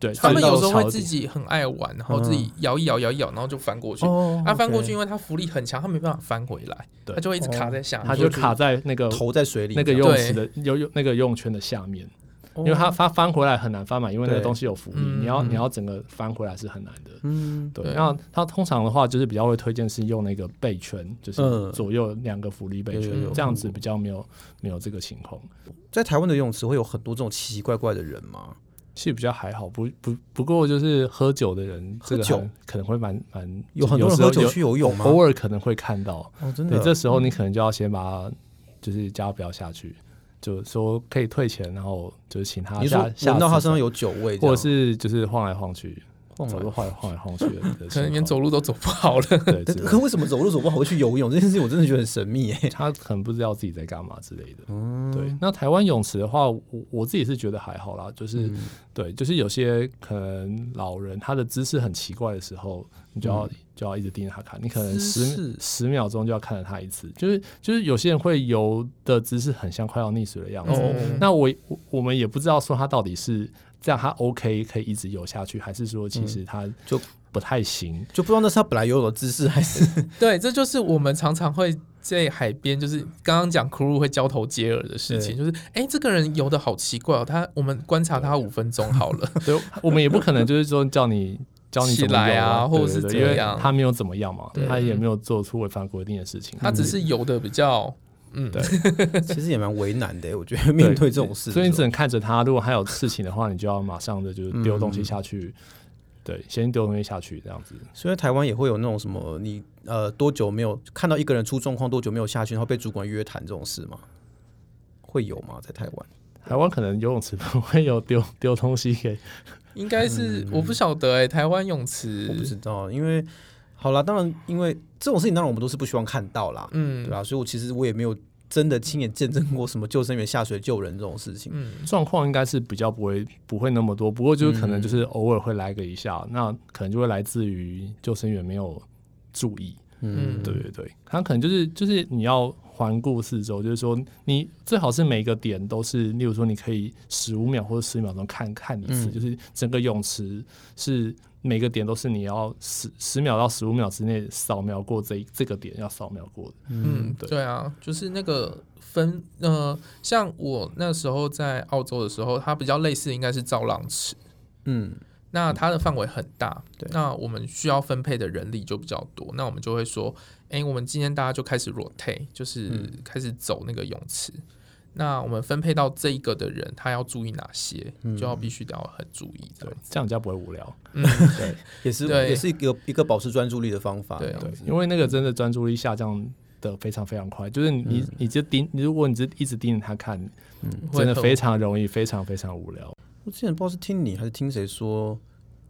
对，他们有时候会自己很爱玩，然后自己摇一摇摇一摇，然后就翻过去。他翻过去，因为他浮力很强，他没办法翻回来，他就会一直卡在下面，他就卡在那个头在水里，那个游泳池的游泳那个游泳圈的下面。因为它它翻回来很难翻嘛，因为那个东西有浮力，你要你要整个翻回来是很难的。嗯，对。然后它通常的话就是比较会推荐是用那个背圈，就是左右两个浮力背圈，这样子比较没有没有这个情况。在台湾的游泳池会有很多这种奇奇怪怪的人吗？其实比较还好，不不不过就是喝酒的人，喝酒可能会蛮蛮有很多人喝酒去游泳吗？偶尔可能会看到。哦，真的。这时候你可能就要先把它就是叫他不要下去。就说可以退钱，然后就是请他下闻到他身上有酒味，或者是就是晃来晃去，走路晃来晃来晃去的，*laughs* 可能连走路都走不好了。*laughs* 对，可为什么走路走不好会去游泳？这件事情我真的觉得很神秘哎。他可能不知道自己在干嘛之类的。嗯，对。那台湾泳池的话，我我自己是觉得还好啦，就是对，就是有些可能老人他的姿势很奇怪的时候，你就要。就要一直盯着他看，你可能十十秒钟就要看着他一次，就是就是有些人会游的姿势很像快要溺水的样子。哦、那我我们也不知道说他到底是这样，他 OK 可以一直游下去，还是说其实他就不太行，就不知道那是他本来游泳的姿势还是？*laughs* 对，这就是我们常常会在海边，就是刚刚讲 crew 会交头接耳的事情，就是哎、欸，这个人游的好奇怪哦，他我们观察他五分钟好了，*laughs* 对，我们也不可能就是说叫你。*laughs* 教你怎么游啊，或者是这样，他没有怎么样嘛，他也没有做出违反规定的事情，他只是游的比较，嗯，对，其实也蛮为难的，我觉得面对这种事，所以你只能看着他，如果他有事情的话，你就要马上的就是丢东西下去，对，先丢东西下去这样子。所以台湾也会有那种什么，你呃多久没有看到一个人出状况，多久没有下去，然后被主管约谈这种事吗？会有吗？在台湾？台湾可能游泳池 *laughs* 不会有丢丢东西给。*laughs* 应该是、嗯、我不晓得哎、欸，台湾泳池我不知道，因为好啦，当然因为这种事情，当然我们都是不希望看到啦，嗯，对吧？所以我其实我也没有真的亲眼见证过什么救生员下水救人这种事情，嗯，状况应该是比较不会不会那么多，不过就是可能就是偶尔会来个一下，嗯、那可能就会来自于救生员没有注意，嗯，对对对，他可能就是就是你要。环顾四周，就是说，你最好是每个点都是，例如说，你可以十五秒或者十秒钟看看一次，嗯、就是整个泳池是每个点都是你要十十秒到十五秒之内扫描过这这个点要扫描过的。嗯，对，对啊，就是那个分呃，像我那时候在澳洲的时候，它比较类似，应该是造浪池。嗯。那它的范围很大，对那我们需要分配的人力就比较多，那我们就会说，哎、欸，我们今天大家就开始 rotate，就是开始走那个泳池。嗯、那我们分配到这一个的人，他要注意哪些，嗯、就要必须得要很注意，对，这样比较不会无聊。嗯，对，也是，对也是一个一个保持专注力的方法。对，对，因为那个真的专注力下降的非常非常快，就是你，嗯、你就盯，如果你就一直盯着他看，嗯，真的非常容易，非常非常无聊。我之前不知道是听你还是听谁说，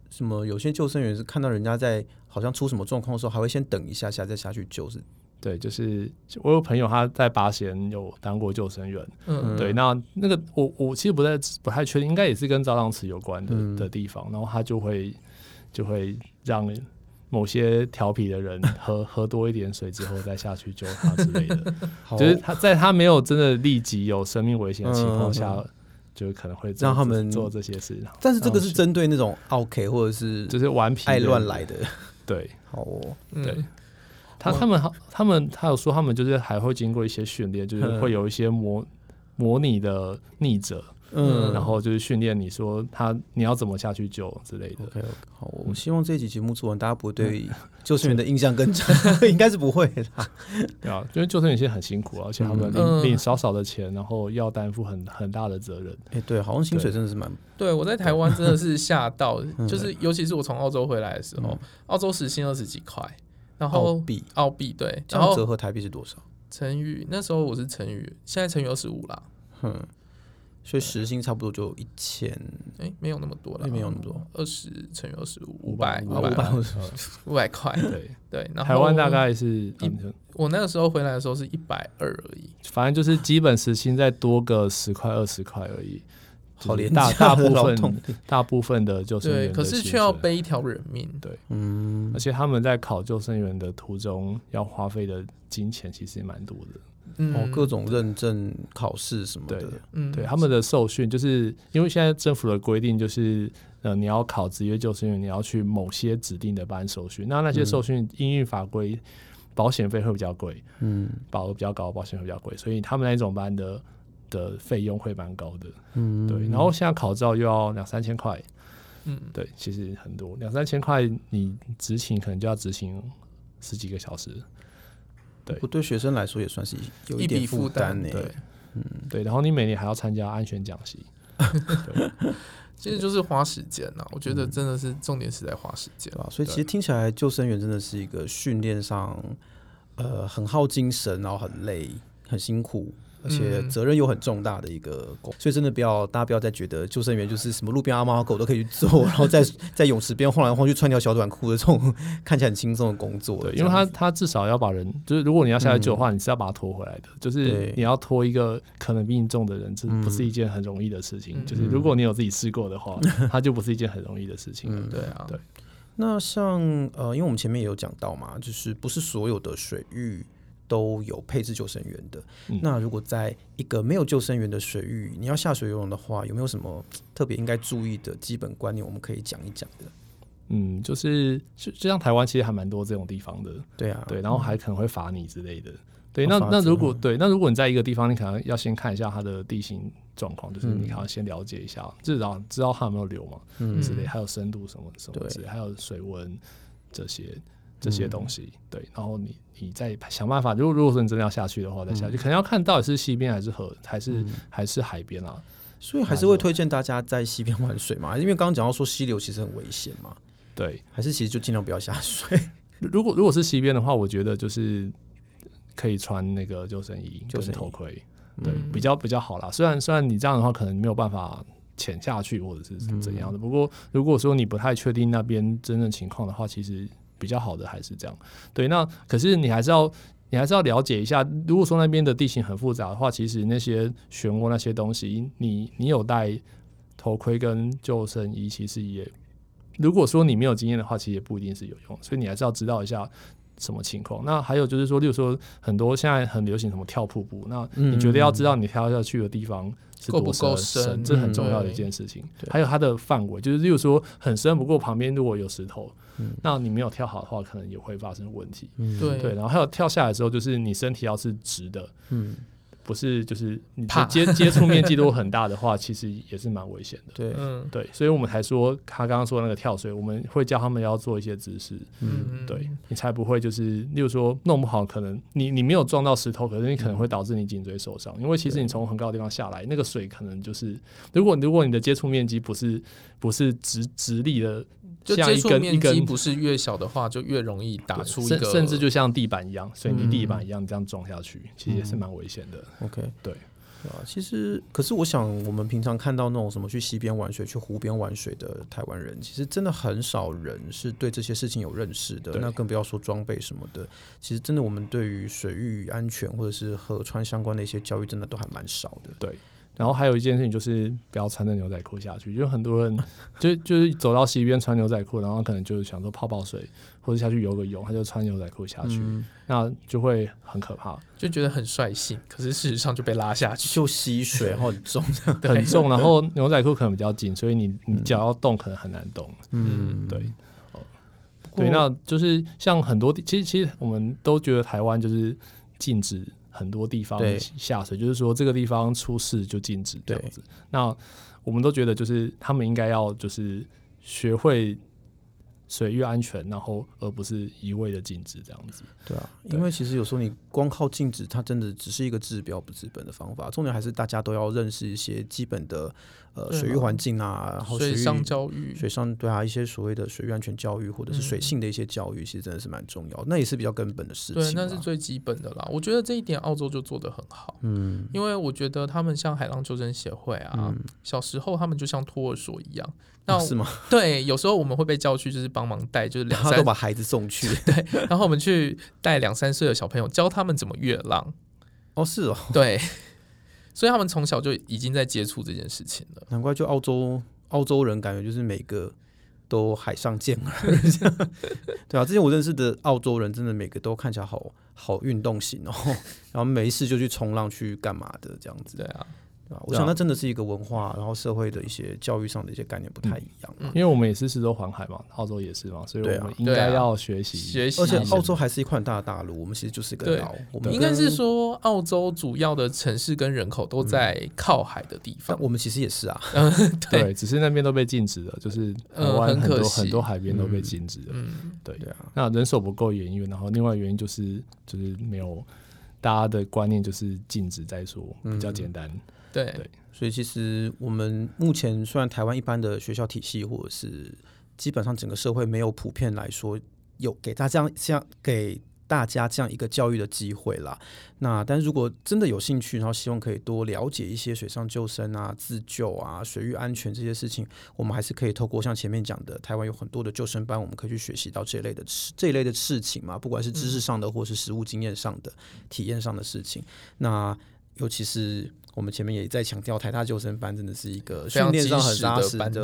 什么有些救生员是看到人家在好像出什么状况的时候，还会先等一下下再下去救。是，对，就是我有朋友他在八贤有当过救生员，嗯，对，那那个我我其实不太不太确定，应该也是跟造浪池有关的、嗯、的地方，然后他就会就会让某些调皮的人 *laughs* 喝喝多一点水之后再下去救他之类的，*laughs* 就是他在他没有真的立即有生命危险的情况下。嗯嗯。就可能会让他们做这些事，但是这个是针对那种 OK 或者是就是顽皮爱乱来的，对，好哦，对，他他们他们他有说他们就是还会经过一些训练，就是会有一些模模拟的逆者。嗯，然后就是训练你说他你要怎么下去救之类的。OK，好，我们希望这一集节目做完，大家不会对 *laughs* 救生员的印象更差，*laughs* 应该是不会的。对啊，因为救生员现在很辛苦，而且他们领领少少的钱，然后要担负很很大的责任。哎，对，好像薪水真的是蛮……对，我在台湾真的是吓到，*laughs* 就是尤其是我从澳洲回来的时候，澳洲时薪二十几块，然后澳币澳币对，然后折合台币是多少？乘以那时候我是乘以，现在乘以二十五啦。嗯。所以时薪差不多就一千，哎，没有那么多了，没有那么多，二十乘以二十五，五百，五百，五百块，*laughs* 对对。然后台湾大概是一，我那个时候回来的时候是一百二而已，反正就是基本时薪再多个十块二十块而已。好廉价，大部分大部分的救生员，可是却要背一条人命，对，嗯，而且他们在考救生员的途中要花费的金钱其实也蛮多的。哦，各种认证考试什么的，对，嗯，对，他们的受训就是因为现在政府的规定就是，呃，你要考职业救生员，你要去某些指定的班受训，那那些受训因应法规，保险费会比较贵，嗯，保额比较高，保险会比较贵，所以他们那种班的的费用会蛮高的，嗯，对，然后现在考照又要两三千块，嗯，对，其实很多两三千块，你执勤可能就要执勤十几个小时。对，对学生来说也算是有一点负担呢。对，嗯，对。然后你每年还要参加安全讲习，*laughs* 对，其实就是花时间呐。我觉得真的是重点是在花时间啊。所以其实听起来救生员真的是一个训练上，呃，很耗精神，然后很累，很辛苦。而且责任又很重大的一个工，所以真的不要大家不要再觉得救生员就是什么路边阿猫阿狗都可以去做，*laughs* 然后在在泳池边晃来晃去穿条小短裤的这种 *laughs* 看起来很轻松的工作。对，因为他他至少要把人，就是如果你要下来救的话，嗯、你是要把他拖回来的，就是你要拖一个可能比你重的人，这不是一件很容易的事情。嗯、就是如果你有自己试过的话，*laughs* 他就不是一件很容易的事情。嗯，对啊，对。那像呃，因为我们前面也有讲到嘛，就是不是所有的水域。都有配置救生员的。嗯、那如果在一个没有救生员的水域，你要下水游泳的话，有没有什么特别应该注意的基本观念？我们可以讲一讲的。嗯，就是就就像台湾其实还蛮多这种地方的。对啊，对，然后还可能会罚你之类的。嗯、对，那那如果对，那如果你在一个地方，你可能要先看一下它的地形状况，就是你可能先了解一下，至少、嗯、知道它有没有流嘛，嗯之类，还有深度什么什么之类，还有水温这些。这些东西，嗯、对，然后你你再想办法。如果如果说你真的要下去的话，再下去，嗯、可能要看到底是溪边还是河，还是、嗯、还是海边啊。所以还是会推荐大家在溪边玩水嘛，因为刚刚讲到说溪流其实很危险嘛。对，还是其实就尽量不要下水。*laughs* 如果如果是溪边的话，我觉得就是可以穿那个救生衣、救生头盔，对，嗯、比较比较好啦。虽然虽然你这样的话可能没有办法潜下去或者是怎样的，嗯、不过如果说你不太确定那边真正情况的话，其实。比较好的还是这样，对。那可是你还是要，你还是要了解一下。如果说那边的地形很复杂的话，其实那些漩涡那些东西，你你有戴头盔跟救生衣，其实也，如果说你没有经验的话，其实也不一定是有用。所以你还是要知道一下什么情况。那还有就是说，例如说很多现在很流行什么跳瀑布，那你觉得要知道你跳下去的地方。够不够深？这很重要的一件事情。嗯、还有它的范围，就是例如说很深，不过旁边如果有石头，嗯、那你没有跳好的话，可能也会发生问题。嗯、对对，然后还有跳下来之后，就是你身体要是直的。嗯不是，就是你接 *laughs* 接触面积都很大的话，其实也是蛮危险的。对，嗯，对，所以我们才说他刚刚说那个跳水，我们会教他们要做一些姿势，嗯，对你才不会就是，例如说弄不好，可能你你没有撞到石头，可是你可能会导致你颈椎受伤，因为其实你从很高的地方下来，那个水可能就是，如果如果你的接触面积不是不是直直立的。就接触面积不是越小的话，就越容易打出一个，甚至就像地板一样，水泥地板一样这样撞下去，其实也是蛮危险的。OK，对，对啊。其实，可是我想，我们平常看到那种什么去溪边玩水、去湖边玩水的台湾人，其实真的很少人是对这些事情有认识的。那更不要说装备什么的。其实，真的，我们对于水域安全或者是河川相关的一些教育，真的都还蛮少的。对。然后还有一件事情就是不要穿着牛仔裤下去，就很多人 *laughs* 就就是走到溪边穿牛仔裤，然后可能就是想说泡泡水或者下去游个泳，他就穿牛仔裤下去，嗯、那就会很可怕，就觉得很率性，可是事实上就被拉下去，就吸水然后很重，很重，*laughs* 然后牛仔裤可能比较紧，所以你你脚要动可能很难动，嗯，对，哦，对，那就是像很多其实其实我们都觉得台湾就是禁止。很多地方下水，就是说这个地方出事就禁止这样子。那我们都觉得，就是他们应该要就是学会水域安全，然后而不是一味的禁止这样子。对啊，对因为其实有时候你光靠禁止，它真的只是一个治标不治本的方法。重点还是大家都要认识一些基本的呃水域环境啊，然后水上教育，水上对啊，一些所谓的水域安全教育或者是水性的一些教育，其实真的是蛮重要，那也是比较根本的事情。对，那是最基本的啦。我觉得这一点澳洲就做得很好。嗯，因为我觉得他们像海浪救生协会啊，嗯、小时候他们就像托儿所一样。那、啊、是吗？*laughs* 对，有时候我们会被叫去，就是帮忙带，就是两三都把孩子送去。*laughs* 对，然后我们去带两三岁的小朋友，教他们怎么越浪。哦，是哦，对。*laughs* 所以他们从小就已经在接触这件事情了。难怪就澳洲澳洲人感觉就是每个都海上健儿，*laughs* 对啊，之前我认识的澳洲人真的每个都看起来好好运动型哦，然后没事就去冲浪去干嘛的这样子。对啊。啊，我想那真的是一个文化，然后社会的一些教育上的一些概念不太一样。嗯，因为我们也是四周环海嘛，澳洲也是嘛，所以我们应该要学习学习。而且澳洲还是一块很大的大陆，我们其实就是一个岛。我们应该是说，澳洲主要的城市跟人口都在靠海的地方。我们其实也是啊，对，只是那边都被禁止了，就是台湾很多很多海边都被禁止了。嗯，对对啊。那人手不够原因，然后另外原因就是就是没有大家的观念，就是禁止再说比较简单。对对。所以其实我们目前虽然台湾一般的学校体系或者是基本上整个社会没有普遍来说有给大家这样像给大家这样一个教育的机会啦，那但如果真的有兴趣，然后希望可以多了解一些水上救生啊、自救啊、水域安全这些事情，我们还是可以透过像前面讲的，台湾有很多的救生班，我们可以去学习到这一类的这一类的事情嘛，不管是知识上的或是实务经验上的、体验上的事情，那尤其是。我们前面也在强调，台大救生班真的是一个训练上很扎实的的，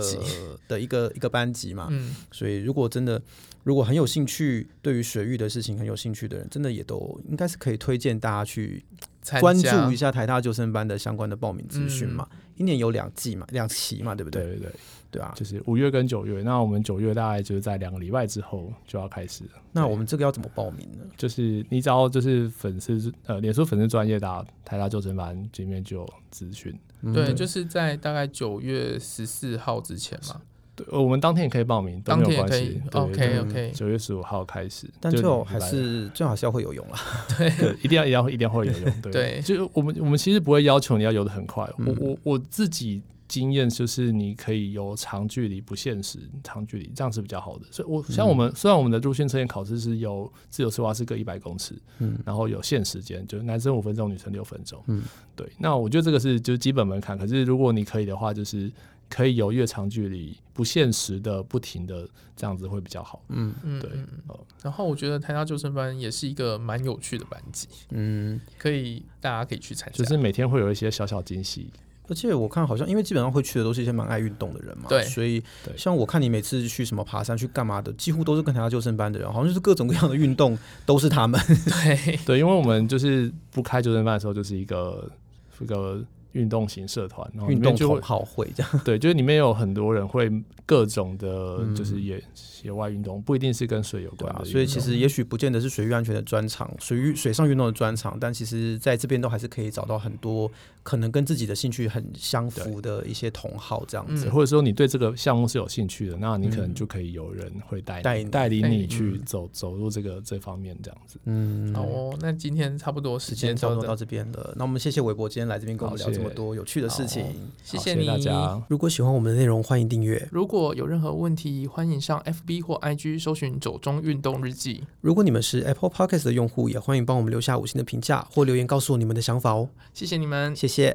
的一个一个班级嘛。嗯，所以如果真的如果很有兴趣，对于水域的事情很有兴趣的人，真的也都应该是可以推荐大家去关注一下台大救生班的相关的报名资讯嘛。嗯，一年有两季嘛，两期嘛，对不对？对对对。对啊，就是五月跟九月，那我们九月大概就是在两个礼拜之后就要开始。那我们这个要怎么报名呢？就是你只要就是粉丝呃，脸书粉丝专业打台大救生班，里面就有资讯。对，就是在大概九月十四号之前嘛。对，我们当天也可以报名，当天也可以。OK OK，九月十五号开始，但最后还是最好是要会游泳啊。对，一定要一定要一定要会游泳。*laughs* 对，就是我们我们其实不会要求你要游得很快。我我我自己。经验就是你可以游长距离不限时，长距离这样是比较好的。所以我，我像我们、嗯、虽然我们的入训测验考试是有自由式蛙式各一百公尺，嗯，然后有限时间，就是男生五分钟，女生六分钟，嗯，对。那我觉得这个是就是基本门槛。可是如果你可以的话，就是可以游越长距离不限时的不停的这样子会比较好。嗯嗯，对。然后我觉得台大救生班也是一个蛮有趣的班级，嗯，可以大家可以去参加，就是每天会有一些小小惊喜。而且我看好像，因为基本上会去的都是一些蛮爱运动的人嘛，对，所以像我看你每次去什么爬山去干嘛的，几乎都是跟台大救生班的人，好像就是各种各样的运动都是他们。*laughs* 对对，因为我们就是不开救生班的时候，就是一个一个。运动型社团，然后里面就会好会这样，*laughs* 对，就是里面有很多人会各种的，就是野野外运动，不一定是跟水有关的。所以其实也许不见得是水域安全的专场，水域水上运动的专场，但其实在这边都还是可以找到很多可能跟自己的兴趣很相符的一些同好这样子，或者说你对这个项目是有兴趣的，那你可能就可以有人会带带带领你去走走入这个这方面这样子。嗯，好哦，那今天差不多时间差不多到这边了，那我们谢谢韦博今天来这边跟我们聊这么多有趣的事情，谢谢你。大家。如果喜欢我们的内容，欢迎订阅。如果有任何问题，欢迎上 FB 或 IG 搜寻“走中运动日记”。如果你们是 Apple Podcast 的用户，也欢迎帮我们留下五星的评价或留言，告诉我你们的想法哦。谢谢你们，谢谢谢。